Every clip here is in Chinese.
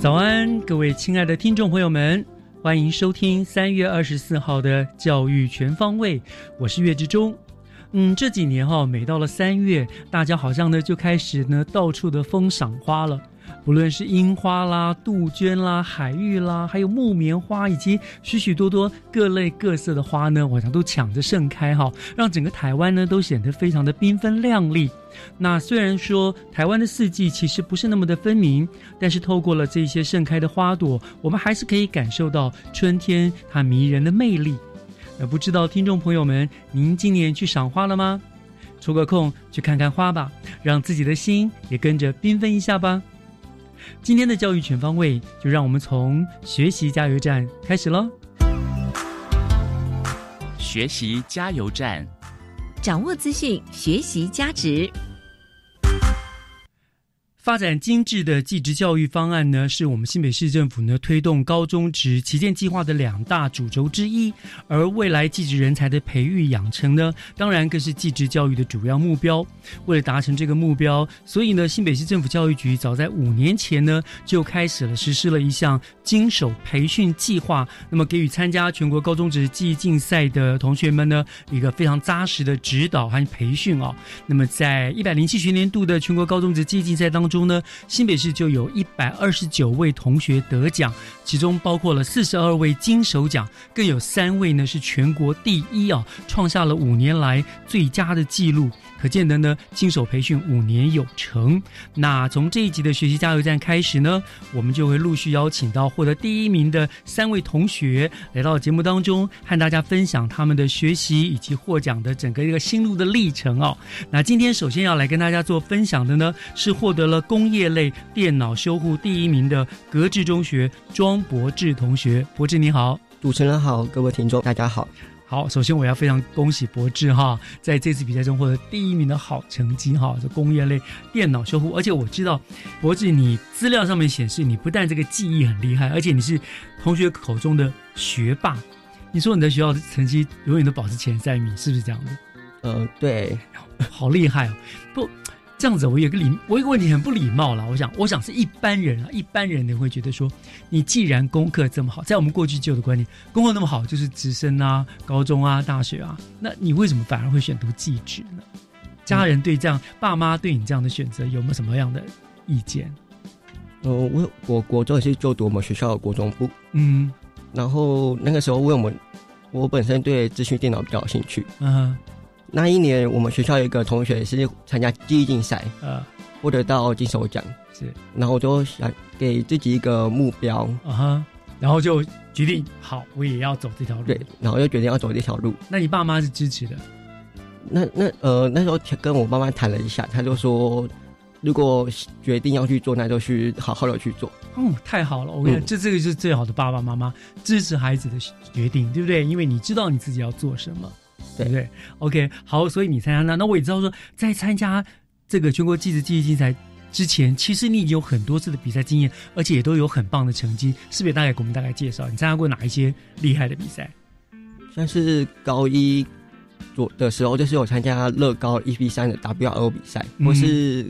早安，各位亲爱的听众朋友们，欢迎收听三月二十四号的教育全方位，我是岳志忠。嗯，这几年哈、每到了三月，大家好像呢就开始呢到处的疯赏花了。不论是樱花啦、杜鹃啦、海芋啦，还有木棉花，以及许许多多各类各色的花呢，好像都抢着盛开哈，让整个台湾呢都显得非常的缤纷亮丽。那虽然说台湾的四季其实不是那么的分明，但是透过了这些盛开的花朵，我们还是可以感受到春天它迷人的魅力。那不知道听众朋友们，您今年去赏花了吗？抽个空去看看花吧，让自己的心也跟着缤纷一下吧。今天的教育全方位，就让我们从学习加油站开始喽。学习加油站，掌握资讯，学习价值。发展精致的技职教育方案呢，是我们新北市政府呢推动高中职旗舰计划的两大主轴之一。而未来技职人才的培育养成呢，当然更是技职教育的主要目标。为了达成这个目标，所以呢，新北市政府教育局早在五年前呢，就开始了实施了一项经手培训计划。那么，给予参加全国高中职技艺竞赛的同学们呢，一个非常扎实的指导和培训哦。那么，在一百零七学年度的全国高中职技艺竞赛当中中呢，新北市就有一百二十九位同学得奖，其中包括了四十二位金手奖，更有三位呢是全国第一啊，创下了五年来最佳的纪录。可见得呢，经手培训五年有成。那从这一集的学习加油站开始呢，我们就会陆续邀请到获得第一名的三位同学来到节目当中，和大家分享他们的学习以及获奖的整个一个心路的历程哦。那今天首先要来跟大家做分享的呢，是获得了工业类电脑修护第一名的格致中学庄博志同学。博志你好。主持人好，各位听众大家好。好，首先我要非常恭喜博智哈，在这次比赛中获得第一名的好成绩哈，这工业类电脑修复，而且我知道博智你资料上面显示，你不但这个记忆很厉害，而且你是同学口中的学霸。你说你的学校成绩永远都保持前三名，是不是这样的？呃，对，好厉害哦！不。这样子，我有个礼，我有个问题很不礼貌了。我想，我想是一般人啊，一般人你会觉得说，你既然功课这么好，在我们过去旧的观念，功课那么好就是直升啊、高中啊、大学啊，那你为什么反而会选读技职呢？家人对这样，爸妈对你这样的选择有没有什么样的意见？呃，我我国中也是就读我们学校的国中部，嗯，然后那个时候，因为我们我本身对资讯电脑比较有兴趣，嗯，那一年我们学校有一个同学是参加记忆竞赛，呃，获得到金手奖，是，然后我就想给自己一个目标，啊哈，然后就决定好，我也要走这条路，对，然后就决定要走这条路。那你爸妈是支持的？那那呃那时候跟我妈妈谈了一下，她就说，如果决定要去做，那就去好好的去做。嗯，太好了，我跟你讲，这这个就是最好的爸爸妈妈支持孩子的决定，对不对？因为你知道你自己要做什么。对不对？OK，好，所以你参加那，那我也知道说，在参加这个全国技职技艺竞赛之前，其实你已经有很多次的比赛经验，而且也都有很棒的成绩，是不是？大概给我们大概介绍，你参加过哪一些厉害的比赛？像是高一左的时候，就是有参加乐高一 v 三的 WRO 比赛，或是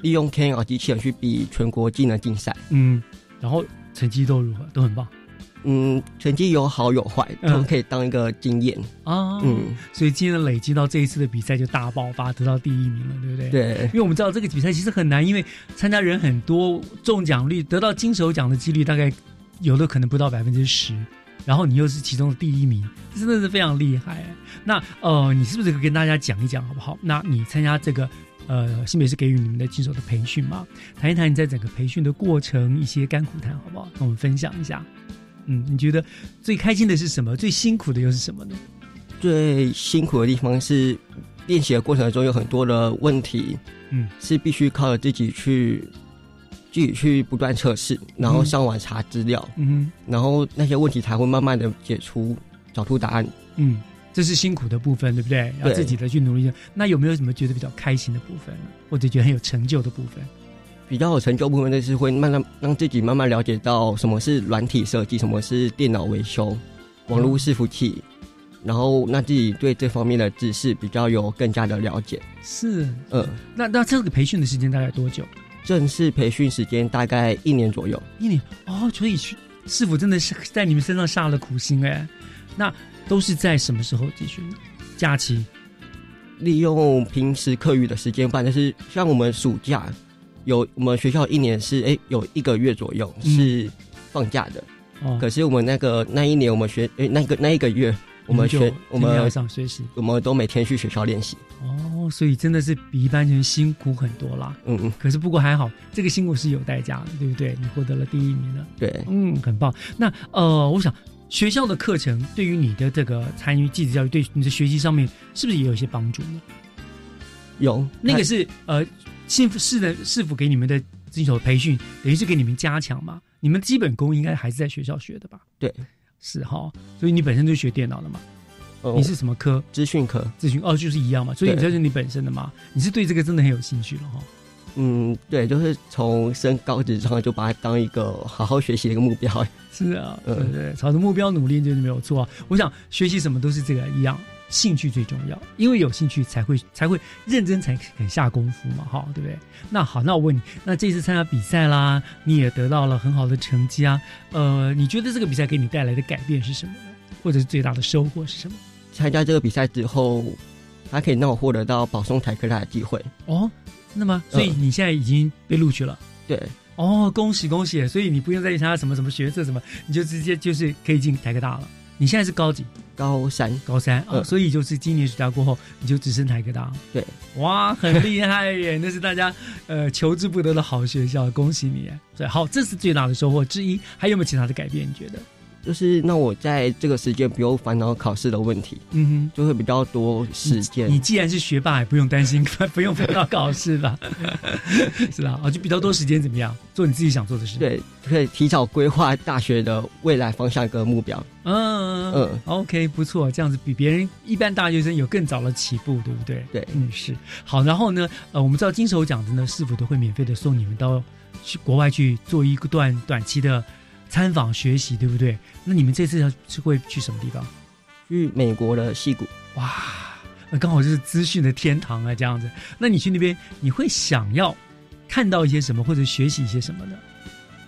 利用 KNR 机器人去比全国技能竞赛。嗯，然后成绩都如何？都很棒嗯，成绩有好有坏，他们可以当一个经验。啊。嗯，所以今天累积到这一次的比赛就大爆发，得到第一名了，对不对？。对因为我们知道这个比赛其实很难，因为参加人很多，中奖率得到金手奖的几率大概有的可能不到百分之十，然后你又是其中的第一名，真的是非常厉害。那呃，你是不是可以跟大家讲一讲好不好？那你参加这个呃新北是给予你们的金手的培训嘛，谈一谈你在整个培训的过程一些甘苦谈好不好？跟我们分享一下。嗯，你觉得最开心的是什么？最辛苦的又是什么呢？最辛苦的地方是练习的过程中有很多的问题，嗯，是必须靠着自己去自己去不断测试，然后嗯上网查资料，嗯然后那些问题才会慢慢的解除，找出答案。嗯，这是辛苦的部分，对不对？要自己的去努力。那有没有什么觉得比较开心的部分呢？或者觉得很有成就的部分？比较有成就部分就是会慢慢让自己慢慢了解到什么是软体设计，什么是电脑维修、网络伺服器，然后让自己对这方面的知识比较有更加的了解。是，嗯，那那这个培训的时间大概多久？正式培训时间大概一年左右。一年哦，所以师师傅真的是在你们身上下了苦心哎。那都是在什么时候继续？假期利用平时课余的时间办，就是像我们暑假有我们学校一年是哎、有一个月左右嗯是放假的，哦，可是我们那个那一年我们学哎、那个那一个月我们学我天天要们上学习我们都每天去学校练习。哦，所以真的是比一般人辛苦很多啦。嗯嗯，可是不过还好，这个辛苦是有代价的，对不对？你获得了第一名了。对。嗯，很棒。那呃，我想学校的课程对于你的这个参与继子教育，对你的学习上面是不是也有一些帮助呢？有那个是呃，幸福是的是否给你们的这种培训，等于是给你们加强嘛？你们基本功应该还是在学校学的吧？对，是哈。所以你本身就学电脑的嘛？哦你是什么科？资讯科，资讯哦，就是一样嘛。所以对这是你本身的嘛？你是对这个真的很有兴趣了哈。嗯，对，就是从升高职之后就把它当一个好好学习的一个目标。是啊，对嗯对，朝着目标努力就是没有错啊。我想学习什么都是这个一样，兴趣最重要，因为有兴趣才会才会认真，才肯下功夫嘛，哈，对不对？那好，那我问你，那这次参加比赛啦，你也得到了很好的成绩啊，呃，你觉得这个比赛给你带来的改变是什么呢？或者是最大的收获是什么？参加这个比赛之后，它可以让我获得到保送台科大的机会。哦，那么所以你现在已经被录取了。对，哦，恭喜恭喜！所以你不用再参加什么什么学测什么，你就直接就是可以进台科大了。你现在是高几？高三，高三啊、嗯所以就是今年暑假过后，你就只剩台科大。对，哇，很厉害耶！那是大家呃求之不得的好学校，恭喜你耶！所以好，这是最大的收获之一。还有没有其他的改变？你觉得？就是那我在这个时间不用烦恼考试的问题，嗯哼就会比较多时，间你。既然是学霸，也不用担心，不用烦恼考试吧？是吧？啊，就比较多时间怎么样？做你自己想做的事。，对，可以提早规划大学的未来方向跟目标。嗯嗯嗯 OK，不错，这样子比别人一般大学生有更早的起步，对不对？对嗯，是。好，然后呢，呃，我们知道金手奖的呢，是否都会免费的送你们到去国外去做一个段短期的参访学习，对不对？那你们这次要是会去什么地方？去美国的戏谷，哇，那刚好就是资讯的天堂啊，这样子。那你去那边，你会想要看到一些什么，或者学习一些什么呢？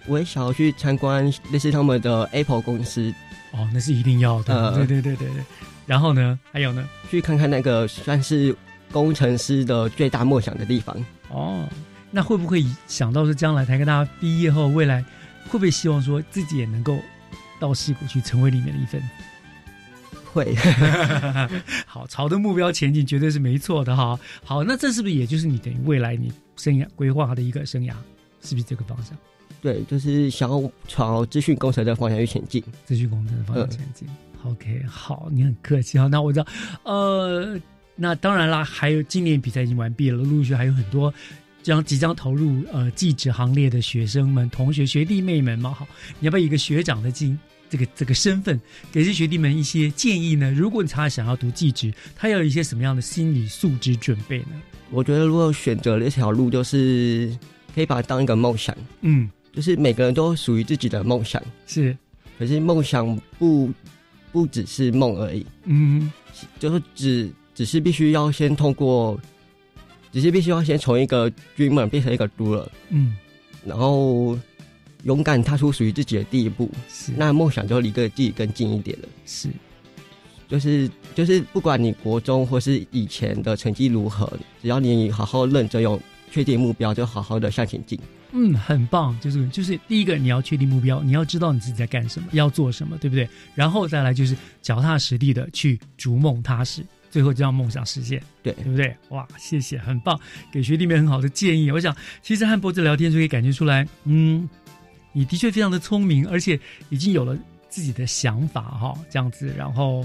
我也想要去参观类似他们的 Apple 公司，哦，那是一定要的。呃对对对对对。然后呢，还有呢？去看看那个算是工程师的最大梦想的地方。哦，那会不会想到说将来台科大毕业后，未来会不会希望说自己也能够到戏谷去成为里面的一份子？会，好，朝着目标前进绝对是没错的哈。好，那这是不是也就是你等于未来你生涯规划的一个生涯？是不是这个方向？对，就是想要朝资讯工程的方向去前进。资讯工程的方向前进。OK，好，你很客气哈。那我知道，呃，那当然啦，还有今年比赛已经完毕了，陆陆续续还有很多将即将投入呃记职行列的学生们、同学、学弟妹们嘛。好，你要不要一个学长的经这个这个身份，给这些学弟们一些建议呢？如果他想要读技职，他要有一些什么样的心理素质准备呢？我觉得如果选择了一条路，就是可以把它当一个梦想，嗯，就是每个人都属于自己的梦想，是，可是梦想不不只是梦而已，嗯就是只只是必须要先通过只是必须要先从一个 dreamer 变成一个 doer，嗯，然后勇敢踏出属于自己的第一步，是那梦想就离个自己更近一点了。是就是就是，不管你国中或是以前的成绩如何，只要你好好认真用确定目标，就好好的向前进。嗯，很棒，就是就是第一个你要确定目标，你要知道你自己在干什么，要做什么，对不对？然后再来就是脚踏实地的去逐梦踏实，最后就让梦想实现，对对不对？哇，谢谢，很棒，给学弟妹很好的建议。我想，其实和博子聊天就可以感觉出来，嗯，你的确非常的聪明，而且已经有了自己的想法哈，这样子，然后。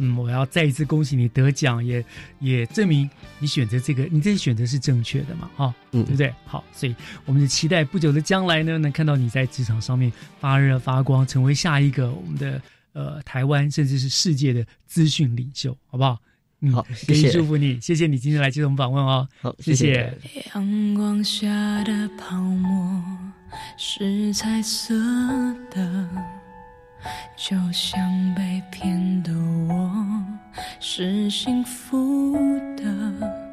嗯，我要再一次恭喜你得奖，也也证明你选择这个，你这个选择是正确的嘛，哈、嗯对不对？好，所以我们就期待不久的将来呢，能看到你在职场上面发热发光，成为下一个我们的呃台湾甚至是世界的资讯领袖，好不好？嗯，好给你谢谢祝福你，谢谢你今天来接受我们访问哦，好，谢谢阳光下的泡沫是彩色的，就像被骗的我是幸福的。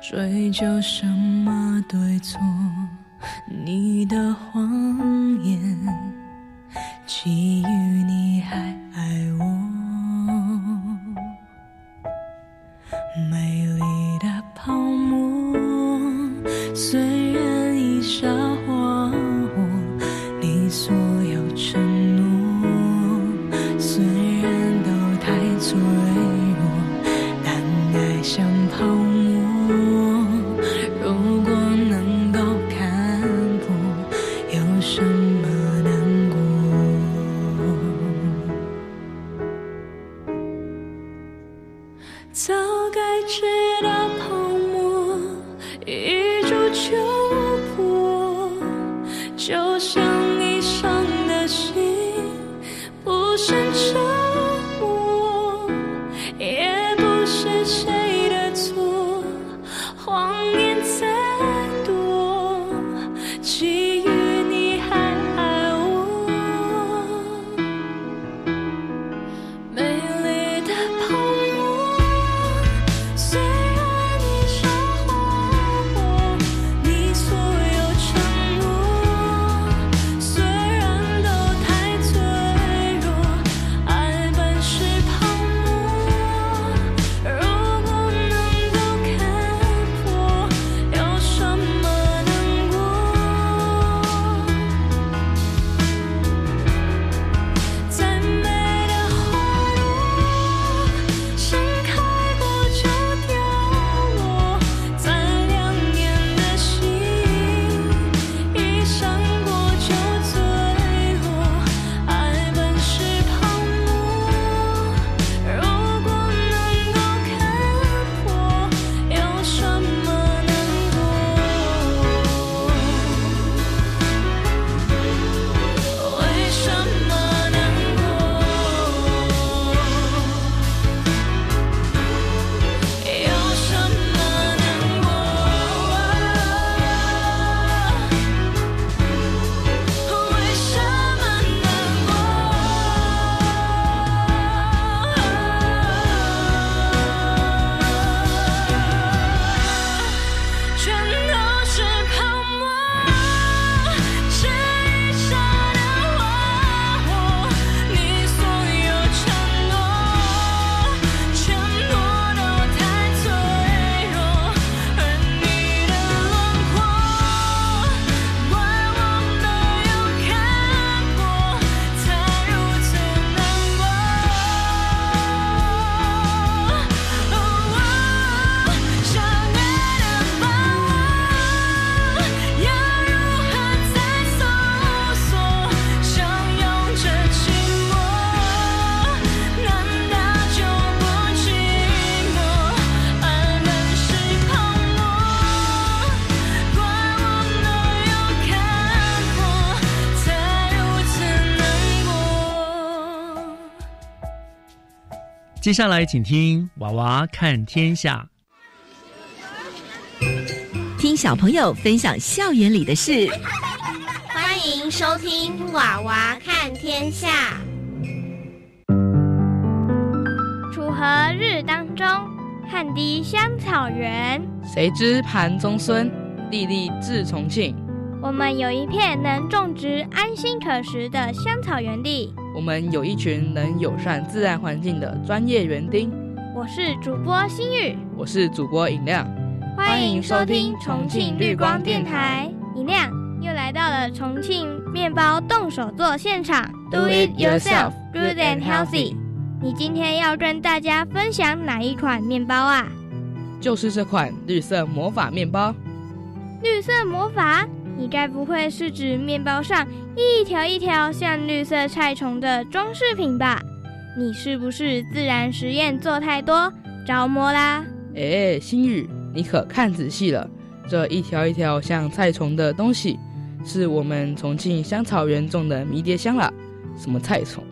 追究什么对错？你的谎言，基于你还爱我。美丽的泡沫，虽然已沙化我，你所有承接下来请听娃娃看天下。听小朋友分享校园里的事，欢迎收听《娃娃看天下》。楚河日当中，汗滴香草原。谁知盘中孙，粒粒自重庆。我们有一片能种植安心可食的香草园地。我们有一群能友善自然环境的专业园丁。我是主播心雨，我是主播尹亮，欢迎收听重庆绿光电台。尹亮又来到了重庆面包动手做现场，Do it yourself, good and healthy。你今天要跟大家分享哪一款面包啊？就是这款绿色魔法面包。绿色魔法？你该不会是指面包上一条一条像绿色菜虫的装饰品吧？你是不是自然实验做太多着魔啦？哎，心雨，你可看仔细了，这一条一条像菜虫的东西，是我们重庆香草园种的迷迭香啦。什么菜虫？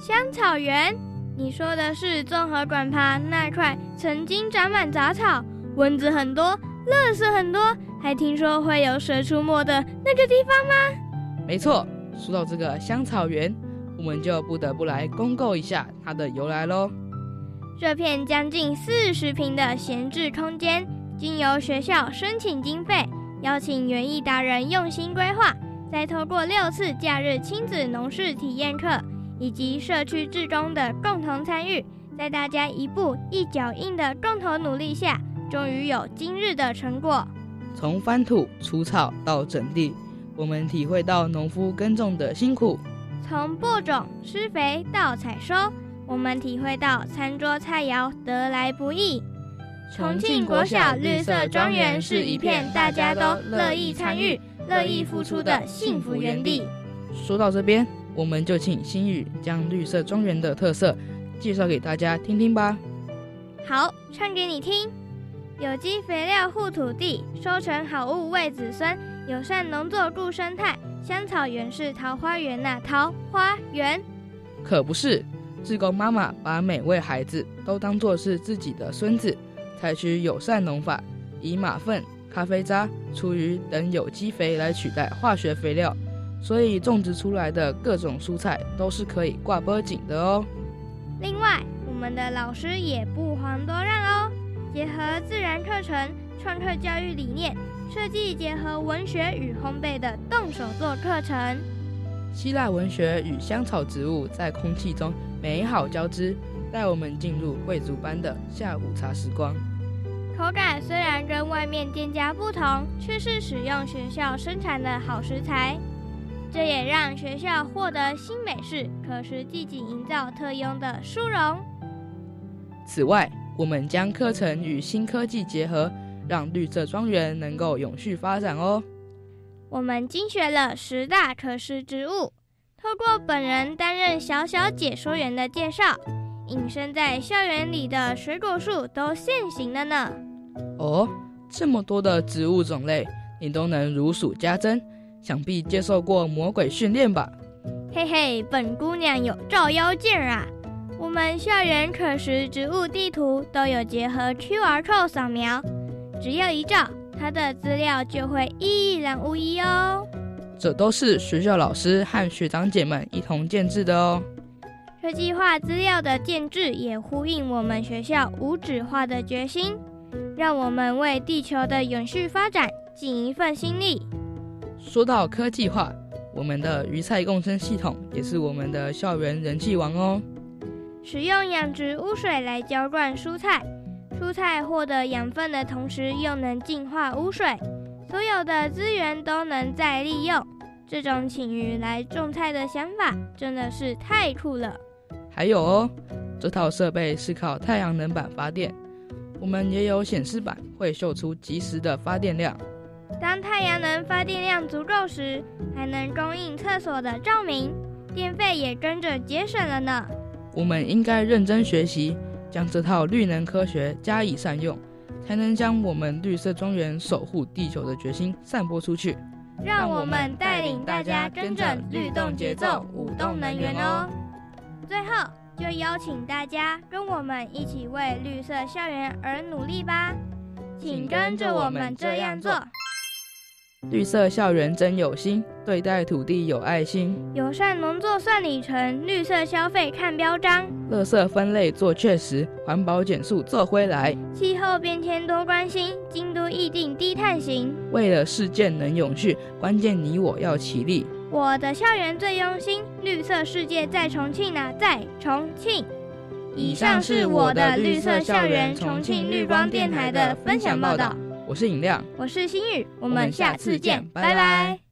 香草园？你说的是综合馆旁那块曾经长满杂草、蚊子很多、垃圾很多，还听说会有蛇出没的那个地方吗？没错，说到这个香草园，我们就不得不来公告一下它的由来喽。这片将近四十平的闲置空间，经由学校申请经费，邀请园艺达人用心规划，再透过六次假日亲子农事体验课。以及社区志工的共同参与，在大家一步一脚印的共同努力下，终于有今日的成果。从翻土、除草到整地，我们体会到农夫耕种的辛苦；从播种、施肥到采收，我们体会到餐桌菜肴得来不易。重庆国小绿色庄园是一片大家都乐意参与、乐意付出的幸福园地。说到这边。我们就请心雨将绿色庄园的特色介绍给大家听听吧。好，唱给你听。有机肥料护土地，收成好物为子孙，友善农作顾生态。香草园是桃花源呐，桃花源。可不是，志工妈妈把每位孩子都当作是自己的孙子，采取友善农法，以马粪、咖啡渣、厨余等有机肥来取代化学肥料。所以种植出来的各种蔬菜都是可以挂波景的哦。另外，我们的老师也不遑多让哦，结合自然课程、创客教育理念，设计结合文学与烘焙的动手做课程。希腊文学与香草植物在空气中美好交织，带我们进入贵族般的下午茶时光。口感虽然跟外面店家不同，却是使用学校生产的好食材。这也让学校获得新美式可食季景营造特用的殊荣。此外，我们将课程与新科技结合，让绿色庄园能够永续发展哦。我们精选了十大可食植物，透过本人担任小小解说员的介绍，隐身在校园里的水果树都现形了呢。哦，这么多的植物种类，你都能如数家珍。想必接受过魔鬼训练吧？嘿嘿，本姑娘有照妖镜啊！我们校园可食植物地图都有结合 QR code 扫描，只要一照，它的资料就会一览无遗哦。这都是学校老师和学长姐们一同建制的哦。科技化资料的建制也呼应我们学校无纸化的决心，让我们为地球的永续发展尽一份心力。说到科技化，我们的鱼菜共生系统也是我们的校园人气王哦。使用养殖污水来浇灌蔬菜，蔬菜获得养分的同时又能净化污水，所有的资源都能再利用。这种请鱼来种菜的想法真的是太酷了。还有哦，这套设备是靠太阳能板发电，我们也有显示板会秀出及时的发电量。当太阳能发电量足够时，还能供应厕所的照明，电费也跟着节省了呢。我们应该认真学习，将这套绿能科学加以善用，才能将我们绿色庄园守护地球的决心散播出去。让我们带领大家跟着律动节奏，舞动能源哦。最后，就邀请大家跟我们一起为绿色校园而努力吧，请跟着我们这样做。绿色校园真有心，对待土地有爱心。友善农作算里程，绿色消费看标章。垃圾分类做确实，环保减速做回来。气候变迁多关心，京都议定低碳行。为了世界能永续，关键你我要齐力。我的校园最用心，绿色世界在重庆啊，在重庆。以上是我的绿色校园重庆绿光电台的分享报道。我是尹亮，我是心雨，我们下下次见拜拜。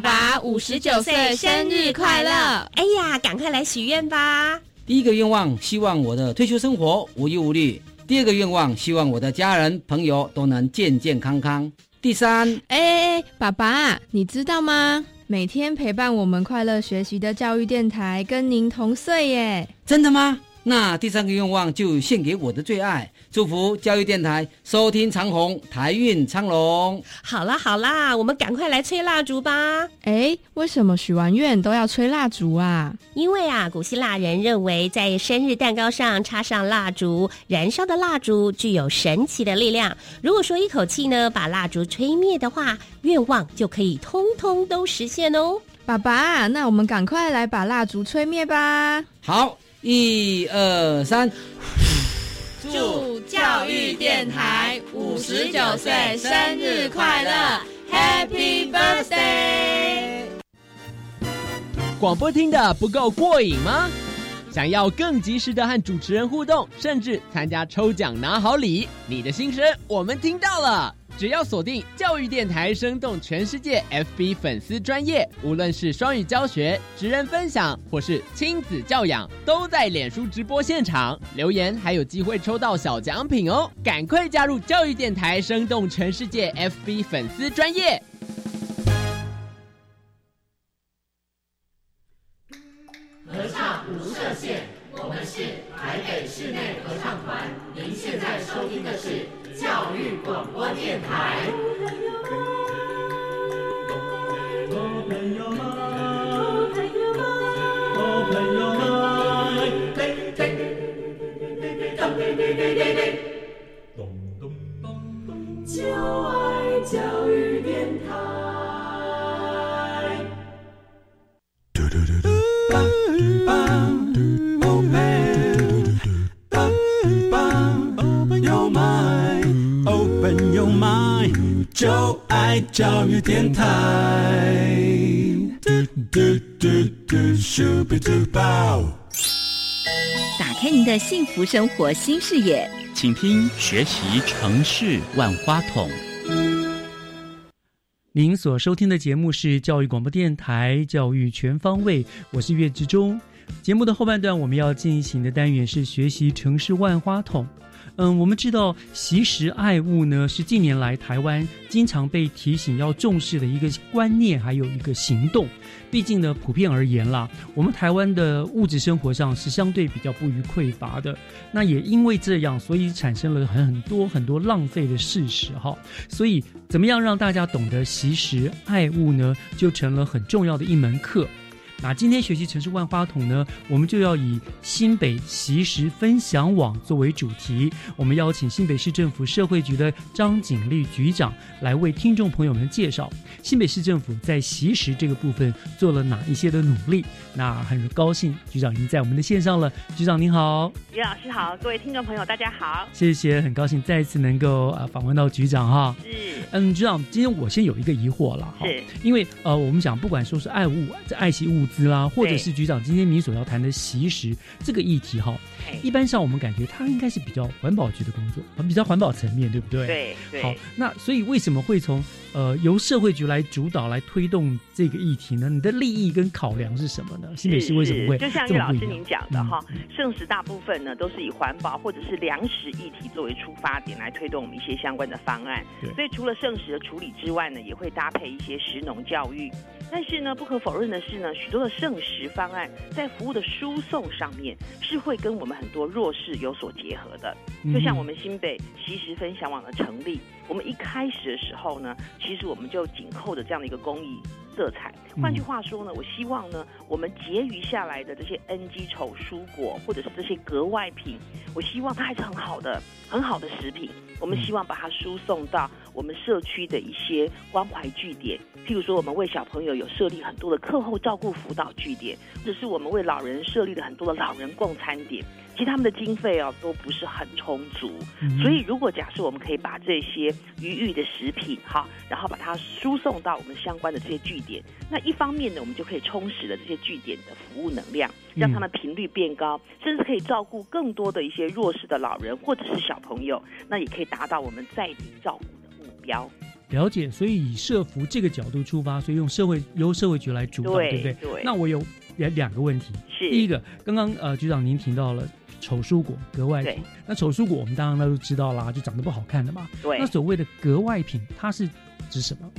爸五十九岁生日快乐！哎呀，赶快来许愿吧！第一个愿望，希望我的退休生活无忧无虑；第二个愿望，希望我的家人朋友都能健健康康；第三，哎哎哎，爸爸，你知道吗？每天陪伴我们快乐学习的教育电台跟您同岁耶！真的吗？那第三个愿望就献给我的最爱，祝福教育电台收听长虹，台运昌隆。好啦好啦，我们赶快来吹蜡烛吧！哎，为什么许完愿都要吹蜡烛啊？因为啊，古希腊人认为在生日蛋糕上插上蜡烛，燃烧的蜡烛具有神奇的力量。如果说一口气呢把蜡烛吹灭的话，愿望就可以通通都实现哦。爸爸，那我们赶快来把蜡烛吹灭吧！好。一二三，祝教育电台五十九岁生日快乐，Happy Birthday！广播听的不够过瘾吗？想要更及时的和主持人互动，甚至参加抽奖拿好礼，你的心声我们听到了。只要锁定教育电台，生动全世界 FB 粉丝专业，无论是双语教学、职人分享，或是亲子教养，都在脸书直播现场留言，还有机会抽到小奖品哦！赶快加入教育电台，生动全世界 FB 粉丝专业。合唱无设限，我们是台北室内合唱团。您现在收听的是。教育广播电台。就爱教育电台。就爱教育电台。打开您的幸福生活新视野，请听学习城市万花筒。您所收听的节目是教育广播电台教育全方位，我是岳志忠。节目的后半段我们要进行的单元是学习城市万花筒。嗯，我们知道惜食爱物呢，是近年来台湾经常被提醒要重视的一个观念，还有一个行动。毕竟呢，普遍而言啦，我们台湾的物质生活上是相对比较不予匮乏的。那也因为这样，所以产生了很很多很多浪费的事实哈。所以，怎么样让大家懂得惜食爱物呢，就成了很重要的一门课。那今天学习城市万花筒呢，我们就要以新北习食分享网作为主题。我们邀请新北市政府社会局的张景丽局长来为听众朋友们介绍新北市政府在习食这个部分做了哪一些的努力。那很高兴局长已经在我们的线上了，局长您好，于老师好，各位听众朋友大家好，谢谢，很高兴再一次能够呃访问到局长哈。是，嗯，局长，今天我先有一个疑惑了哈，是，因为呃，我们讲不管说是爱物，这爱惜物。资啦，或者是局长今天你所要谈的习食这个议题哈，一般上我们感觉它应该是比较环保局的工作，比较环保层面，对不对？对，好，那所以为什么会从呃由社会局来主导来推动这个议题呢？你的利益跟考量是什么呢？新北市为什么会就像岳老师您讲的哈，圣食大部分呢都是以环保或者是粮食议题作为出发点来推动我们一些相关的方案，所以除了圣食的处理之外呢，也会搭配一些食农教育。但是呢，不可否认的是呢，许多的圣食方案在服务的输送上面是会跟我们很多弱势有所结合的。就像我们新北其实分享网的成立，我们一开始的时候呢，其实我们就紧扣着这样的一个公益色彩。换句话说呢，我希望呢，我们结余下来的这些 NG 丑蔬果或者是这些格外品，我希望它还是很好的、很好的食品。我们希望把它输送到我们社区的一些关怀据点，譬如说，我们为小朋友有设立很多的课后照顾辅导据点，或者是我们为老人设立了很多的老人共餐点。其实他们的经费哦都不是很充足，所以如果假设我们可以把这些余裕的食品哈，然后把它输送到我们相关的这些据点，那一方面呢，我们就可以充实了这些据点的服务能量，让他们频率变高，甚至可以照顾更多的一些弱势的老人或者是小朋友，那也可以达到我们在地照顾的目标。了解，所以以社服这个角度出发，所以用社会由社会局来主导，对对不对？对。那我有两两个问题，是。第一个，刚刚呃局长您提到了丑蔬果格外品，那丑蔬果我们当然都知道啦，就长得不好看的嘛。对那所谓的格外品，它是指什么？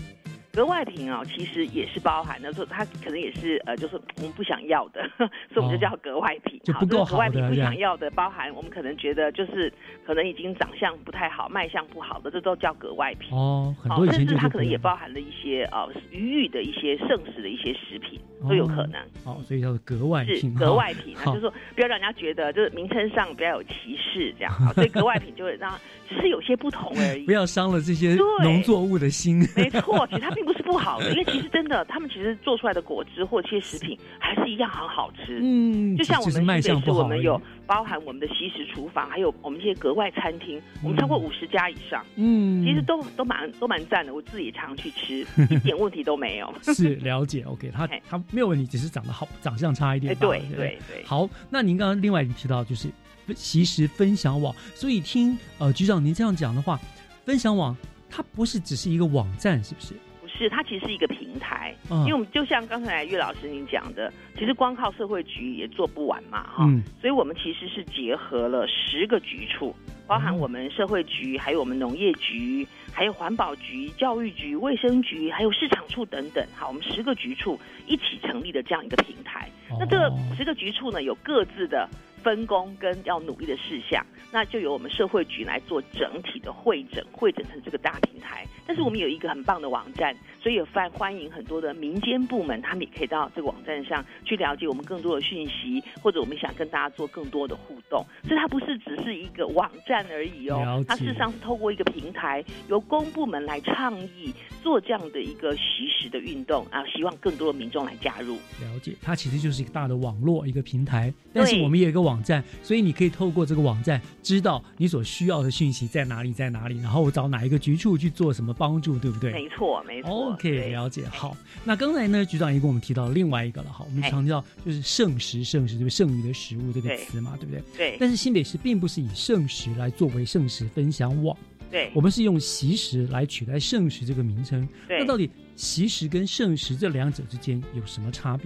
格外品哦，其实也是包含的，说它可能也是呃，就是我们不想要的，所以我们就叫格外品。就不够这个格外品不想要的，包含我们可能觉得就是可能已经长相不太好、卖相不好的，这都叫格外品。哦，很好多以前甚至它可能也包含了一些呃鱼域的一些剩食的一些食品，都有可能。哦，所以叫做格外是品，格外品就是说不要让人家觉得就是名称上不要有歧视这样 啊，所以格外品就会让只是有些不同而已不。要伤了这些农作物的心。没错，其实它并不是不好的，因为其实真的，他们其实做出来的果汁或这些食品还是一样很好吃。嗯就像我们新北市，相不好我们有包含我们的西食厨房，还有我们这些格外餐厅，我们超过五十家以上。嗯，其实都都蛮都蛮赞的，我自己常去吃，一点问题都没有。是了解，OK，他他没有问题，只是长得好，长相差一点。对对。对好，那您刚刚另外提到就是其实分享网，所以听呃局长您这样讲的话，分享网它不是只是一个网站，是不是？不是，它其实是一个平台，嗯。因为我们就像刚才岳老师您讲的，其实光靠社会局也做不完嘛，哈、嗯。所以我们其实是结合了十个局处，包含我们社会局，还有我们农业局，还有环保局、教育局、卫生局，还有市场处等等，好，我们十个局处一起成立的这样一个平台。那这个十个局处呢，有各自的分工跟要努力的事项，那就由我们社会局来做整体的会诊，会诊成这个大平台。但是我们有一个很棒的网站，所以有欢欢迎很多的民间部门，他们也可以到这个网站上去了解我们更多的讯息，或者我们想跟大家做更多的互动。所以它不是只是一个网站而已哦，它事实上是透过一个平台，由公部门来倡议做这样的一个实时的运动啊，希望更多的民众来加入。了解，它其实就是一个大的网络，一个平台。但是我们也有一个网站，所以你可以透过这个网站知道你所需要的讯息在哪里，在哪里，然后我找哪一个局处去做什么帮助，对不对？没错，没错。OK，了解。好，那刚才呢，局长也跟我们提到另外一个了，哈，我们哎强调就是剩食，剩食就是剩余的食物这个词嘛，对不对？对但是新北市并不是以剩食来作为剩食分享网，对我们是用习食来取代剩食这个名称。对那到底习食跟剩食这两者之间有什么差别？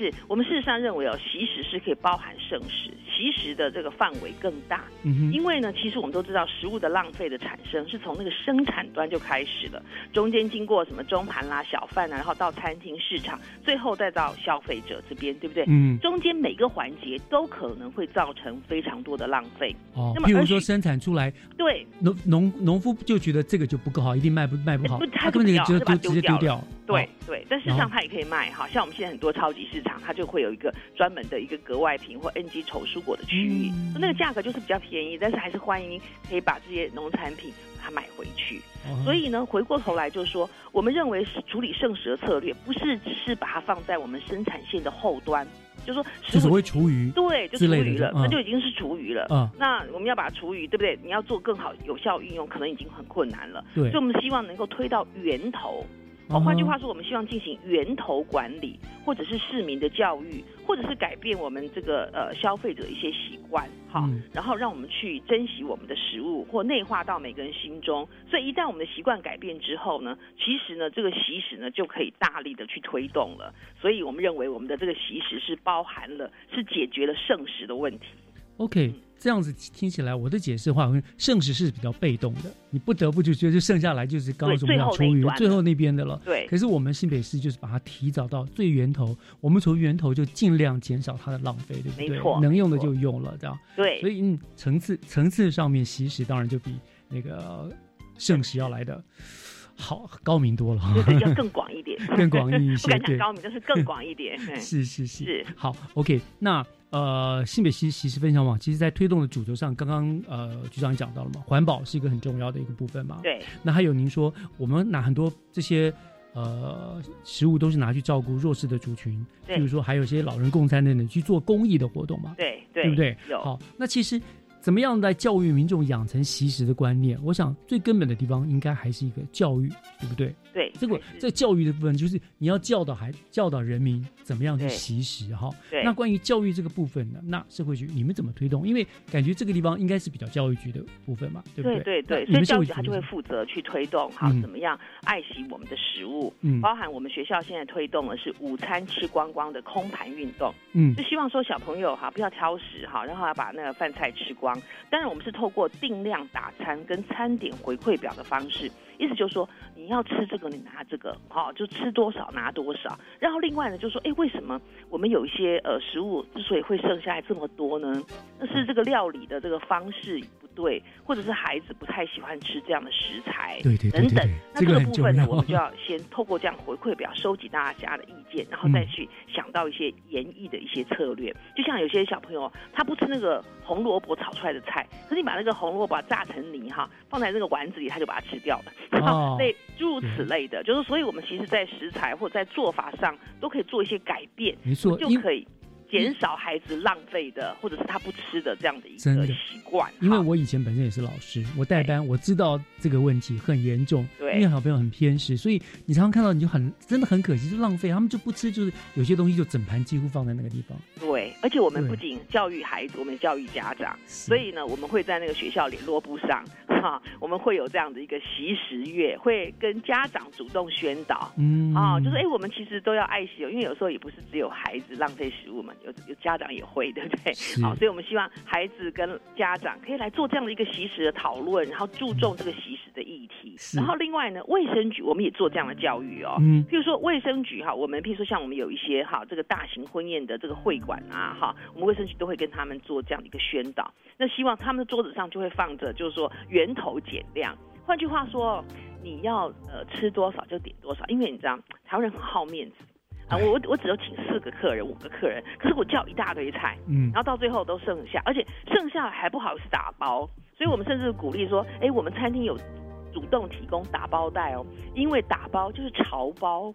是我们事实上认为哦，习食是可以包含剩食，习食的这个范围更大。嗯哼因为呢，其实我们都知道，食物的浪费的产生是从那个生产端就开始了，中间经过什么中盘啦、小贩啦，然后到餐厅、市场，最后再到消费者这边，对不对？嗯中间每个环节都可能会造成非常多的浪费。哦那，么而且譬如说生产出来，对，农农农夫就觉得这个就不够好，一定卖不卖不好，他根本就他就直接丢掉。对但事实上它也可以卖哈，像我们现在很多超级市场，它就会有一个专门的一个格外品或 NG 丑蔬果的区域，嗯那个价格就是比较便宜，但是还是欢迎可以把这些农产品把它买回去。哦所以呢，回过头来就是说，我们认为是处理剩食的策略，不是只是把它放在我们生产线的后端，就说食物就所谓厨余对，就厨余了，嗯那就已经是厨余了。嗯那我们要把厨余，对不对？你要做更好有效运用，可能已经很困难了。对所以我们希望能够推到源头。哦，换句话说，我们希望进行源头管理，或者是市民的教育，或者是改变我们这个呃消费者一些习惯，好，嗯然后让我们去珍惜我们的食物，或内化到每个人心中。所以一旦我们的习惯改变之后呢，其实呢，这个习食呢就可以大力的去推动了。所以我们认为我们的这个习食是包含了，是解决了剩食的问题。OK，这样子听起来，我的解释的话，好像剩食是比较被动的，你不得不就觉得就剩下来就是刚刚说我们讲对最后那一段厨余最后那边的了。对可是我们新北市就是把它提早到最源头，我们从源头就尽量减少它的浪费，对不对？没错能用的就用了，这样。对所以嗯，层次层次上面，其实当然就比那个圣食要来的好高明多了。对对，要更广一点，更广义一些 不敢讲高明，就是更广一点。是是是好，OK，那呃，新北西习食分享网，其实在推动的主轴上，刚刚呃局长也讲到了嘛，环保是一个很重要的一个部分嘛。对。那还有您说，我们拿很多这些呃食物都是拿去照顾弱势的族群，对譬如说还有一些老人共餐等等，去做公益的活动嘛。对对不对？有好，那其实怎么样来教育民众养成习食的观念？我想最根本的地方应该还是一个教育，对不对？对，这个在教育的部分就是你要教导孩教导人民怎么样去对。习食哈。对。那关于教育这个部分呢，那社会局你们怎么推动？因为感觉这个地方应该是比较教育局的部分嘛，对不对？对对，所以教育局怎么局它就会负责去推动好嗯。怎么样爱惜我们的食物，嗯。包含我们学校现在推动的是午餐吃光光的空盘运动，嗯。就希望说小朋友哈不要挑食哈，然后要把那个饭菜吃光。当然我们是透过定量打餐跟餐点回馈表的方式，意思就是说你要吃这个你拿这个，好就吃多少拿多少。然后另外呢就说，哎，为什么我们有一些呃食物之所以会剩下来这么多呢？那是这个料理的这个方式对，或者是孩子不太喜欢吃这样的食材，对对对等等对对。那这个这个部分呢，我们就要 先透过这样回馈表收集大家的意见，然后再去想到一些演绎的一些策略。就像有些小朋友他不吃那个红萝卜炒出来的菜，可是你把那个红萝卜炸成泥哈，放在那个丸子里，他就把它吃掉了。哦类诸如此类的，就是所以我们其实在食材或者在做法上都可以做一些改变，没错就可以减少孩子浪费的或者是他不吃的这样的一个习惯。因为我以前本身也是老师，我带班，我知道这个问题很严重，对。因为小朋友很偏食，所以你常常看到你就很真的很可惜，就浪费，他们就不吃，就是有些东西就整盘几乎放在那个地方。对，而且我们不仅教育孩子，我们教育家长，所以呢，我们会在那个学校联络簿上，哈，我们会有这样的一个习食月，会跟家长主动宣导，嗯。啊、就是哎，我们其实都要爱惜哦，因为有时候也不是只有孩子浪费食物嘛，有有家长也会，对不对？好，所以我们希望孩子跟家长可以来做这样的一个习食的讨论，然后注重这个习食的议题。然后另外呢，卫生局我们也做这样的教育哦，嗯譬如说卫生局哈，我们譬如说像我们有一些哈这个大型婚宴的这个会馆啊哈，我们卫生局都会跟他们做这样的一个宣导。那希望他们的桌子上就会放着，就是说源头减量。换句话说，你要呃吃多少就点多少，因为你知道台湾人很好面子。啊，我我我只有请四个客人、五个客人，可是我叫一大堆菜，嗯然后到最后都剩下，而且剩下还不好意思打包，所以我们甚至鼓励说，哎，我们餐厅有主动提供打包袋哦，因为打包就是潮包。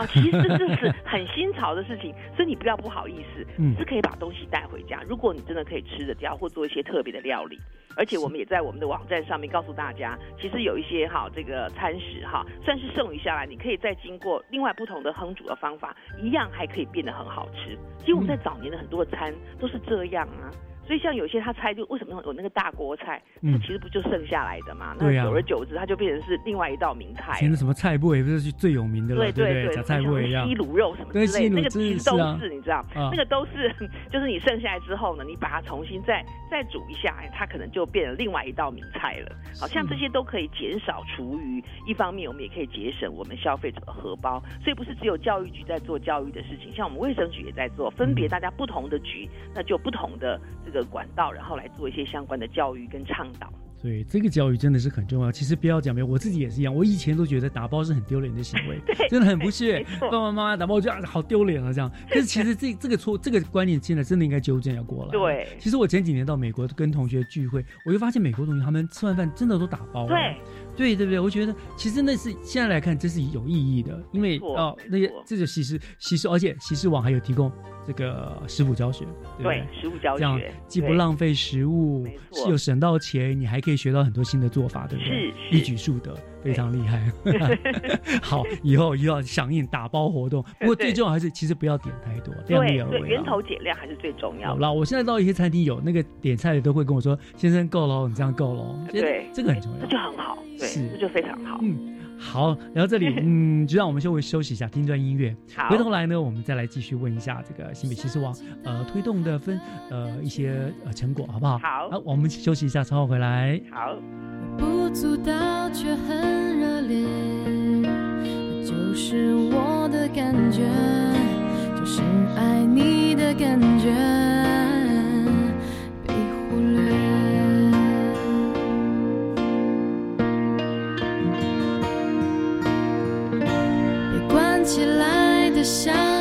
好，其实这是很新潮的事情，所以你不要不好意思，嗯是可以把东西带回家。如果你真的可以吃得掉，或做一些特别的料理，而且我们也在我们的网站上面告诉大家，其实有一些哈这个餐食哈，算是剩余下来，你可以再经过另外不同的烹煮的方法，一样还可以变得很好吃。其实我们在早年的很多的餐都是这样啊。所以像有些他猜就为什么有那个大锅菜，那嗯其实不就剩下来的嘛？那久而久之，它就变成是另外一道名菜前的什么菜不也不是最有名的了，对对对菜布一样，西卤肉什么之类的，那个其实都是啊你知道，啊那个都是就是你剩下来之后呢，你把它重新再再煮一下，它可能就变成另外一道名菜了。好像这些都可以减少厨余，一方面我们也可以节省我们消费者的荷包，所以不是只有教育局在做教育的事情，像我们卫生局也在做，分别大家不同的局，那就不同的这个管道，然后来做一些相关的教育跟倡导。所以这个教育真的是很重要。其实不要讲没有，我自己也是一样。我以前都觉得打包是很丢脸的行为，真的很不屑。爸爸妈妈打包，我觉得啊好丢脸啊，这样。可是其实这这个错，这个观念现在真的应该纠正要过来。对其实我前几年到美国跟同学聚会，我就发现美国同学他们吃完饭真的都打包。对。对对不对？我觉得其实那是现在来看，这是有意义的，因为哦，那些这个习食习食，而且习食网还有提供这个食谱教学，对不对？对食谱教这样学既不浪费食物，错是有省到钱，你还可以学到很多新的做法，对不对？是一举数得，非常厉害。好，以后又要响应打包活动，不过最重要还是其实不要点太多，量力对。源头减量还是最重要的。好啦，我现在到一些餐厅有那个点菜的都会跟我说：“先生够了，你这样够了。”对，这个很重要这。就很好，对，是这就非常好。嗯，好，聊到这里，嗯，就让我们稍微休息一下，听段音乐。好回头来呢，我们再来继续问一下这个新北西施网呃推动的分呃一些呃成果，好不好？好好，我们休息一下，稍后回来。好。不足道却很热烈，就是我的感觉，就是爱你的感觉，起来的向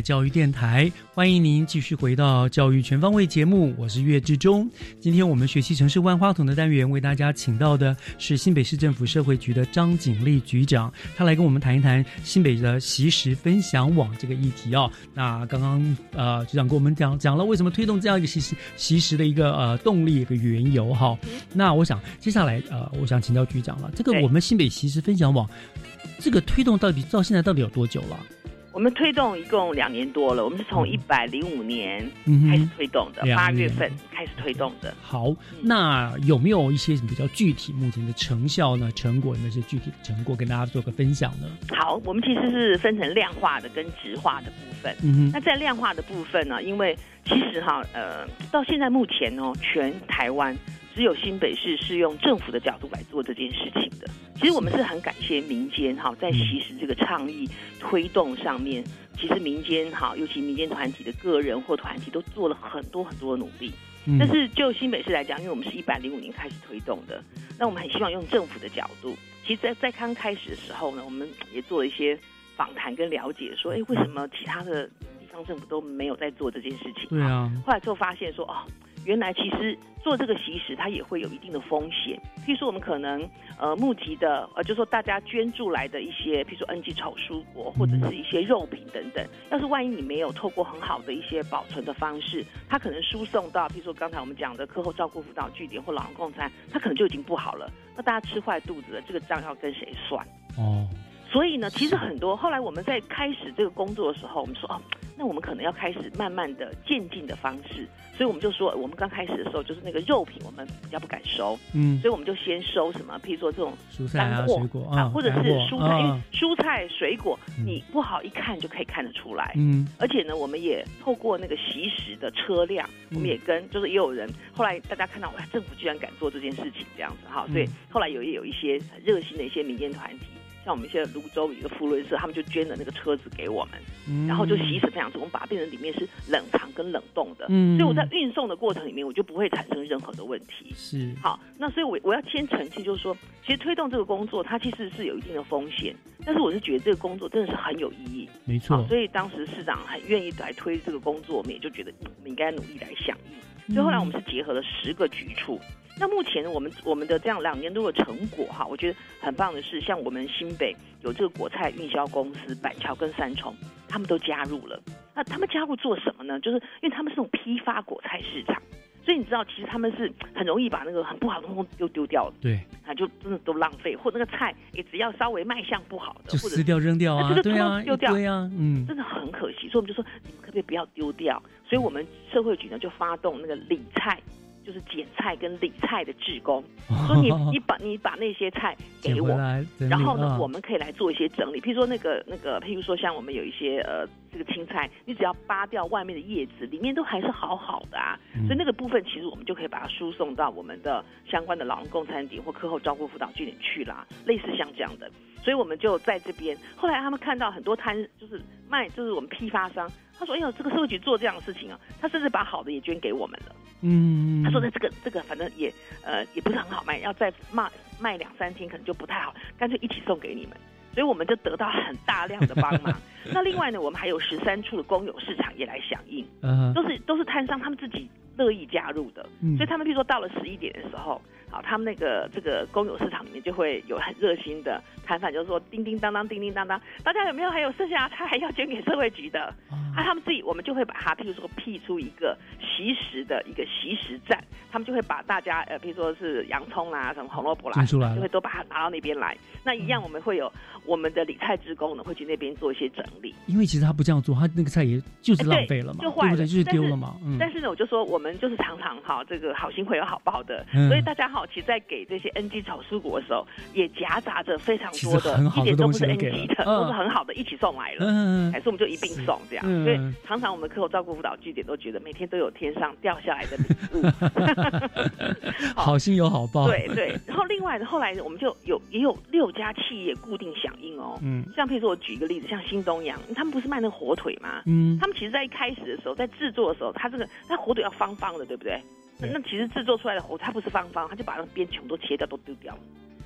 教育电台，欢迎您继续回到教育全方位节目，我是岳志忠。今天我们学习城市万花筒的单元，为大家请到的是新北市政府社会局的张景丽局长，他来跟我们谈一谈新北的习时分享网这个议题哦。那刚刚呃局长跟我们讲讲了为什么推动这样一个习时习时的一个呃动力一个缘由哈。那我想接下来呃我想请教局长了，这个我们新北习时分享网这个推动到底到现在到底有多久了？我们推动一共两年多了，我们是从一百零五年嗯开始推动的，八月份开始推动的。好，那有没有一些比较具体目前的成效呢？成果有没有一些具体的成果跟大家做个分享呢？好，我们其实是分成量化的跟质化的部分。嗯哼那在量化的部分呢，因为其实哈，呃，到现在目前哦，全台湾只有新北市是用政府的角度来做这件事情的。其实我们是很感谢民间哈，在其实这个倡议推动上面，其实民间哈，尤其民间团体的个人或团体都做了很多很多的努力。嗯但是就新北市来讲，因为我们是一百零五年开始推动的，那我们很希望用政府的角度。其实在，在刚开始的时候呢，我们也做了一些访谈跟了解，说，哎，为什么其他的地方政府都没有在做这件事情？对啊，后来之后发现说，哦，原来其实做这个习食，它也会有一定的风险。譬如说，我们可能呃募集的，呃，就说大家捐助来的一些，譬如说 NG 丑蔬果或者是一些肉品等等，要是万一你没有透过很好的一些保存的方式，它可能输送到，譬如说刚才我们讲的课后照顾辅导据点或老人共餐，它可能就已经不好了。那大家吃坏肚子了，这个账要跟谁算？哦，所以呢，其实很多后来我们在开始这个工作的时候，我们说哦，那我们可能要开始慢慢的渐进的方式，所以我们就说，我们刚开始的时候就是那个肉品我们比较不敢收，嗯。所以我们就先收什么，譬如说这种蔬菜啊水果啊，啊或者是蔬菜，因为啊蔬菜水果你不好一看就可以看得出来，嗯。而且呢，我们也透过那个习食的车辆，嗯我们也跟就是也有人后来大家看到哇，政府居然敢做这件事情这样子哈，所以嗯。后来有也有一些很热心的一些民间团体。像我们现在泸州一个福伦社，他们就捐了那个车子给我们，嗯然后就习食这样子，我们把它变成里面是冷藏跟冷冻的，嗯所以我在运送的过程里面，我就不会产生任何的问题。是好，那所以我我要先澄清，就是说，其实推动这个工作，它其实是有一定的风险，但是我是觉得这个工作真的是很有意义。没错好所以当时市长很愿意来推这个工作，我们也就觉得嗯我们应该努力来响应。所以后来我们是结合了十个局处。那目前我们我们的这样两年多的成果哈，我觉得很棒的是，像我们新北有这个果菜运销公司板桥跟三重，他们都加入了。那他们加入做什么呢？就是因为他们是那种批发果菜市场，所以你知道，其实他们是很容易把那个很不好的东西丢丢掉了。对，啊，就真的都浪费，或那个菜也只要稍微卖相不好的，或者就撕掉扔掉啊这个对啊丢掉，一堆啊嗯真的很可惜。所以我们就说，你们可不可以不要丢掉？所以我们社会局呢就发动那个理菜，就是捡菜跟理菜的志工，说你你把你把那些菜给我然后呢，啊我们可以来做一些整理，譬如说那个那个，譬如说像我们有一些呃这个青菜，你只要扒掉外面的叶子，里面都还是好好的啊。嗯所以那个部分其实我们就可以把它输送到我们的相关的老人共餐点或课后照顾辅导据点去啦，类似像这样的。所以我们就在这边，后来他们看到很多摊就是卖，就是我们批发商，他说：“哎呦，这个社会局做这样的事情啊，他甚至把好的也捐给我们了。”嗯，他说：“那这个这个反正也呃也不是很好卖，要再卖卖两三天可能就不太好，干脆一起送给你们。”所以我们就得到很大量的帮忙。那另外呢，我们还有十三处的公有市场也来响应，嗯都是都是摊商他们自己乐意加入的。嗯所以他们譬如说到了十一点的时候，好，他们那个这个公有市场里面就会有很热心的摊贩，就是说叮叮当当，叮叮当当，大家有没有还有剩下的菜还要捐给社会局的？啊，他们自己我们就会把它，譬如说辟出一个习食的一个习食站，他们就会把大家呃，譬如说是洋葱啦、什么红萝卜啦捐出来，就会都把它拿到那边来。那一样我们会有我们的理菜职工呢，会去那边做一些整理。因为其实他不这样做，他那个菜也就是浪费了嘛，就坏了，对不对？就是丢了嘛，嗯。但是呢，我就说我们就是常常哈，这个好心会有好报的，嗯所以大家哈好，其实在给这些 NG 草蔬果的时候，也夹杂着非常多的很，好的一点都不是 NG 的，嗯都是很好的，一起送来了。嗯还是我们就一并送这样，嗯所以常常我们课后照顾辅导据点都觉得每天都有天上掉下来的礼物。好心有好报。对对，然后另外呢，后来我们就有也有六家企业固定响应哦，嗯像譬如说我举一个例子，像新东阳，他们不是卖那个火腿吗？嗯他们其实在一开始的时候，在制作的时候，他这个那火腿要方方的，对不对？那那其实制作出来的火腿它不是方方，他就把那个边全部都切掉，都丢掉。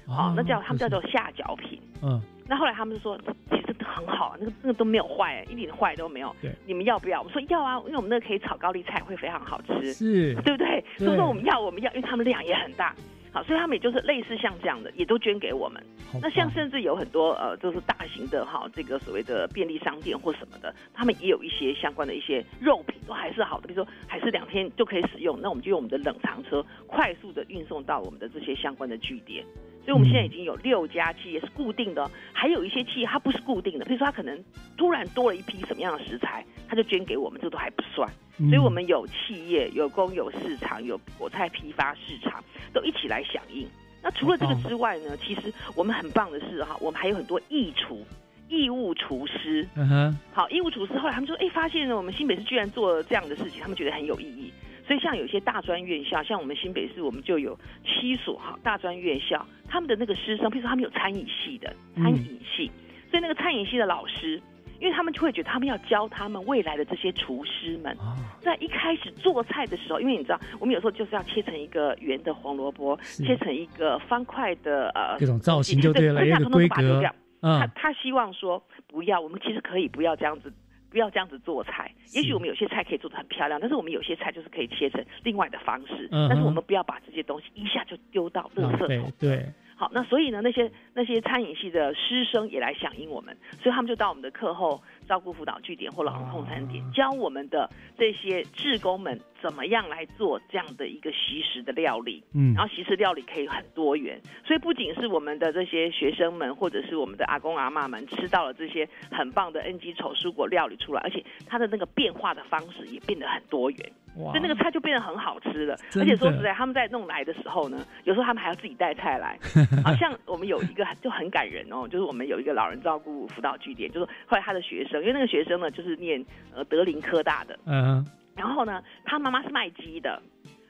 哦，那叫他们叫做下脚品。嗯，那后来他们就说，其实很好啊，那个那个都没有坏，一点坏都没有。对，你们要不要？我说要啊，因为我们那个可以炒高丽菜，会非常好吃，是对不对？对所以说我们要，我们要，因为他们量也很大。好，所以他们也就是类似像这样的，也都捐给我们。那像甚至有很多呃，就是大型的哈，这个所谓的便利商店或什么的，他们也有一些相关的一些肉品都还是好的，比如说还是两天就可以使用，那我们就用我们的冷藏车快速的运送到我们的这些相关的据点。所以我们现在已经有六家企业是固定的哦，还有一些企业它不是固定的，比如说它可能突然多了一批什么样的食材，它就捐给我们，这都还不算。嗯所以我们有企业、有公有市场、有果菜批发市场，都一起来响应。那除了这个之外呢，其实我们很棒的是哈，我们还有很多义厨、义务厨师。嗯哼，好，义务厨师后来他们说，哎，发现呢，我们新北市居然做了这样的事情，他们觉得很有意义。所以像有些大专院校，像我们新北市，我们就有七所哈大专院校，他们的那个师生，譬如说他们有餐饮系的餐饮系，所以那个餐饮系的老师，因为他们就会觉得他们要教他们未来的这些厨师们，在一开始做菜的时候，因为你知道，我们有时候就是要切成一个圆的红萝卜，切成一个方块的呃各种造型就对了这样一个规格通通把它丢掉。嗯。他他希望说不要，我们其实可以不要这样子。不要这样子做菜，也许我们有些菜可以做的很漂亮，但是我们有些菜就是可以切成另外的方式，嗯但是我们不要把这些东西一下就丢到垃圾桶。对，好，那所以呢，那些那些餐饮系的师生也来响应我们，所以他们就到我们的课后照顾辅导据点或老人控餐点，教我们的这些志工们怎么样来做这样的一个习食的料理。嗯然后习食料理可以很多元，所以不仅是我们的这些学生们，或者是我们的阿公阿妈们吃到了这些很棒的 NG 丑蔬果料理出来，而且它的那个变化的方式也变得很多元。哇所以那个菜就变得很好吃了。而且说实在，他们在弄来的时候呢，有时候他们还要自己带菜来。好像我们有一个就很感人哦，就是我们有一个老人照顾辅导据点，就是后来他的学生，因为那个学生呢就是念呃德林科大的，嗯然后呢，他妈妈是卖鸡的。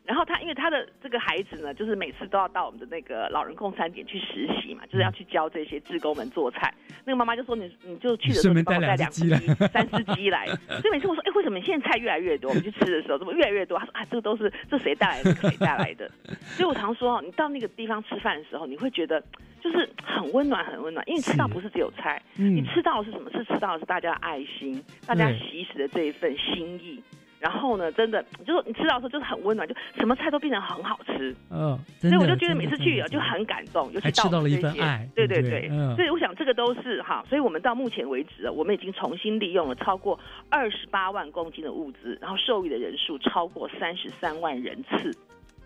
然后他因为他的这个孩子呢，就是每次都要到我们的那个老人共餐点去实习嘛，就是要去教这些志工们做菜。那个妈妈就说：“你你就去的时候顺便就帮我带带两两只只鸡来三只鸡来。”所以每次我说：“哎，为什么现在菜越来越多？我们去吃的时候怎么越来越多？”他说：“啊，这个都是这谁带来的，这个谁带来的。”所以我常说哦，你到那个地方吃饭的时候，你会觉得就是很温暖，很温暖，因为你吃到不是只有菜，嗯你吃到的是什么？是吃到的是大家的爱心，大家对习食的这一份心意。然后呢，真的就是你吃到的时候就是很温暖，就什么菜都变得很好吃。嗯，所以我就觉得每次去啊就很感动，尤其到了这些份爱对对对不对嗯所以我想这个都是哈，所以我们到目前为止，我们已经重新利用了超过二十八万公斤的物资，然后受益的人数超过三十三万人次。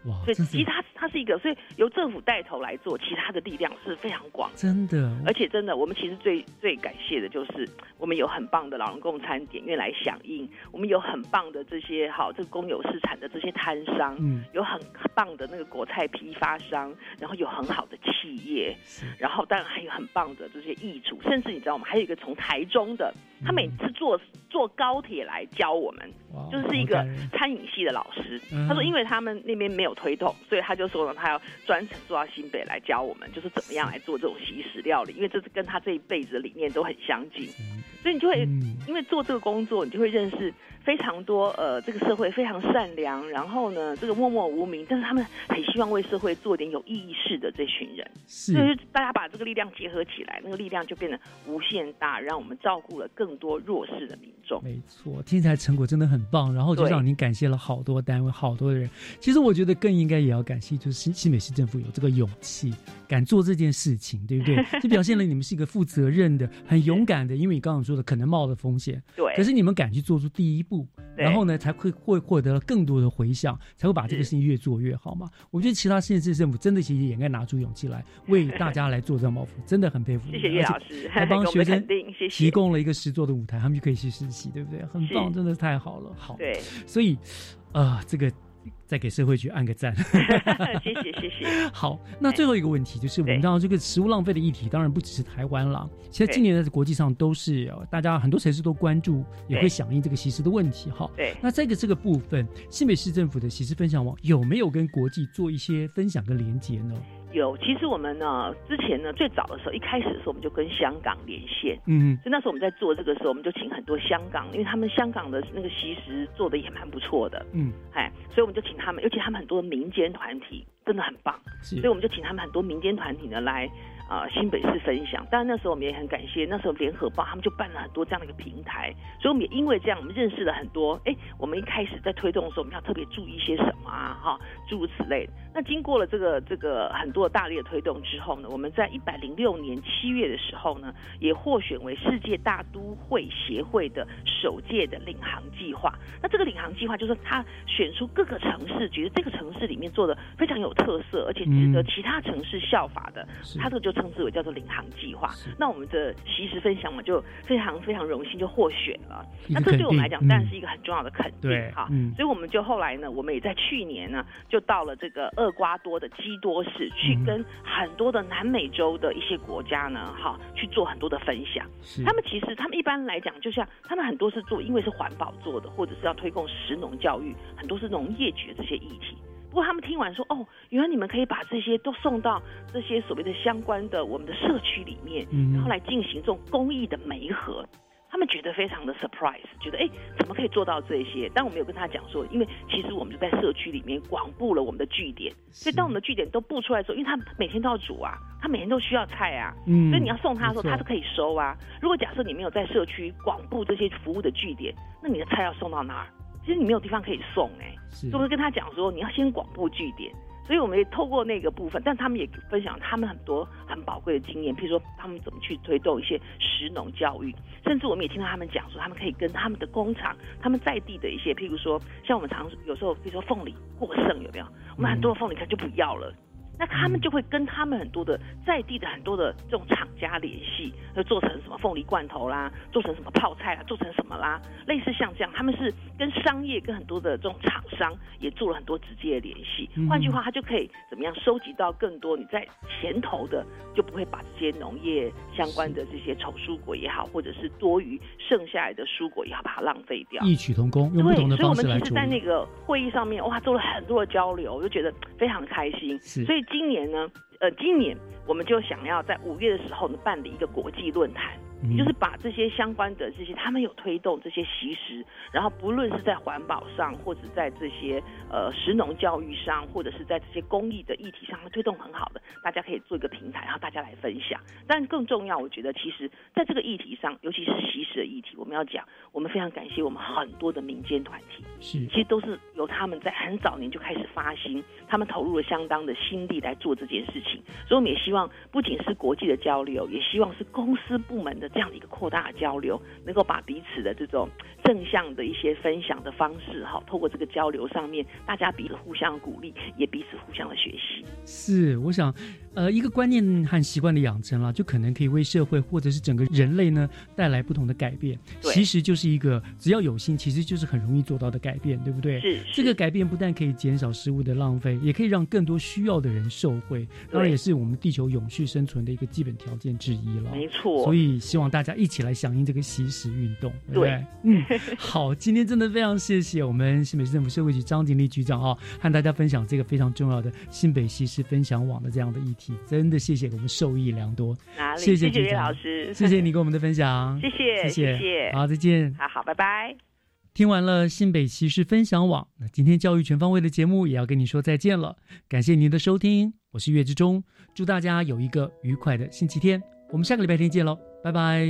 哇，所以其实它它是一个，所以由政府带头来做，其他的力量是非常广。真的，而且真的，我们其实最最感谢的就是我们有很棒的老人共餐点愿来响应，我们有很棒的这些好这个公有市场的这些摊商，嗯有很棒的那个果菜批发商，然后有很好的企业，然后当然还有很棒的这些艺厨，甚至你知道吗？还有一个从台中的，他每次坐坐高铁来教我们，就是一个餐饮系的老师。嗯他说，因为他们那边没有推动，所以他就说呢，他要专程坐到新北来教我们，就是怎么样来做这种西式料理，因为这是跟他这一辈子的理念都很相近。所以你就会、嗯因为做这个工作，你就会认识非常多呃，这个社会非常善良，然后呢，这个默默无名，但是他们很希望为社会做点有意义事的这群人。是就是大家把这个力量结合起来，那个力量就变得无限大，让我们照顾了更多弱势的民众。没错，听起来成果真的很棒，然后就对让您感谢了好多单位、好多人。其实我觉得更应该也要感谢，就是新新北市政府有这个勇气，敢做这件事情，对不对？就表现了你们是一个负责任的、很勇敢的，因为你刚刚说的可能冒的风险，对可是你们敢去做出第一步，然后呢，才会会获得了更多的回响，才会把这个事情越做越好嘛。我觉得其他县市政府真的其实也应该拿出勇气来为大家来做这个包袱，真的很佩服你。谢谢叶老师还帮 学生提供了一个实作的舞台，他们就可以去实习，对不对？很棒，真的太好了。好，对，所以，呃，这个再给社会局按个赞。谢 谢谢谢。好，那最后一个问题就是，我们知道这个食物浪费的议题，当然不只是台湾了，其实今年在国际上都是呃大家很多城市都关注，也会响应这个习食的问题哈。对那这个这个部分，新北市政府的习食分享网有没有跟国际做一些分享跟连接呢？有，其实我们呢，之前呢，最早的时候，一开始的时候，我们就跟香港连线。嗯所以那时候我们在做这个时候，我们就请很多香港，因为他们香港的那个习食做的也蛮不错的，嗯，哎，所以我们就请他们，尤其他们很多民间团体真的很棒，是所以我们就请他们很多民间团体呢来呃新北市分享。当然那时候我们也很感谢，那时候联合报他们就办了很多这样的一个平台，所以我们也因为这样，我们认识了很多。哎，我们一开始在推动的时候，我们要特别注意一些什么啊？哈，诸如此类的。那经过了这个这个很多大力的推动之后呢，我们在一百零六年七月的时候呢，也获选为世界大都会协会的首届的领航计划。那这个领航计划就是他选出各个城市，觉得这个城市里面做的非常有特色，而且值得嗯其他城市效法的，是他这个就称之为叫做领航计划。那我们的习时分享，我就非常非常荣幸就获选了。那这对我们来讲，当然是一个很重要的肯定哈。嗯所以我们就后来呢，我们也在去年呢，就到了这个厄瓜多的基多市，去嗯跟很多的南美洲的一些国家呢，哈，去做很多的分享。是他们其实他们一般来讲，就像他们很多是做，因为是环保做的，或者是要推动食农教育，很多是农业局的这些议题。不过他们听完说，哦，原来你们可以把这些都送到这些所谓的相关的我们的社区里面，嗯然后来进行这种公益的媒合。他们觉得非常的 surprise，觉得哎，怎么可以做到这些？但我们有跟他讲说，因为其实我们就在社区里面广布了我们的据点，所以当我们的据点都布出来之后，因为他每天都要煮啊，他每天都需要菜啊，嗯所以你要送他的时候，他是可以收啊。如果假设你没有在社区广布这些服务的据点，那你的菜要送到哪儿？其实你没有地方可以送哎、是所以我们跟他讲说，你要先广布据点。所以我们也透过那个部分，但他们也分享他们很多很宝贵的经验，譬如说他们怎么去推动一些食农教育，甚至我们也听到他们讲说，他们可以跟他们的工厂，他们在地的一些，譬如说像我们常有时候，比如说凤梨过剩有没有？我们很多的凤梨可能就不要了。那他们就会跟他们很多的在地的很多的这种厂家联系，就做成什么凤梨罐头啦，做成什么泡菜啦，做成什么啦，类似像这样，他们是跟商业跟很多的这种厂商也做了很多直接的联系。嗯换句话，他就可以怎么样收集到更多你在前头的，就不会把这些农业相关的这些丑蔬果也好，或者是多余剩下来的蔬果也好，把它浪费掉。异曲同工，用不对，同的所以我们其实。在那个会议上面，哇，做了很多的交流，我就觉得非常的开心。是所以今年呢，呃，今年我们就想要在五月的时候呢，办理一个国际论坛。嗯就是把这些相关的这些，他们有推动这些习食，然后不论是在环保上，或者在这些呃食农教育上，或者是在这些公益的议题上，推动很好的，大家可以做一个平台，然后大家来分享。但更重要，我觉得其实在这个议题上，尤其是习食的议题，我们要讲，我们非常感谢我们很多的民间团体，是其实都是由他们在很早年就开始发心，他们投入了相当的心力来做这件事情。所以我们也希望，不仅是国际的交流，也希望是公司部门的这样的一个扩大的交流，能够把彼此的这种正向的一些分享的方式，哈，透过这个交流上面，大家彼此互相鼓励，也彼此互相的学习。是，我想，呃，一个观念和习惯的养成啦，就可能可以为社会或者是整个人类呢带来不同的改变。对其实就是一个只要有心，其实就是很容易做到的改变，对不对？是这个改变不但可以减少食物的浪费，也可以让更多需要的人受惠，当然也是我们地球永续生存的一个基本条件之一了。没错所以希望大家一起来响应这个惜食运动，对不对？对嗯，好，今天真的非常谢谢我们新北市政府社会局张景丽局长啊、和大家分享这个非常重要的新北西施分享网的这样的议题，真的谢谢我们受益良多。哪里？谢谢岳局长老师，谢谢你跟我们的分享，谢谢谢谢谢好，再见。好好，拜拜。听完了新北骑士分享网，那今天教育全方位的节目也要跟你说再见了。感谢您的收听，我是岳志忠，祝大家有一个愉快的星期天。我们下个礼拜天见喽，拜拜。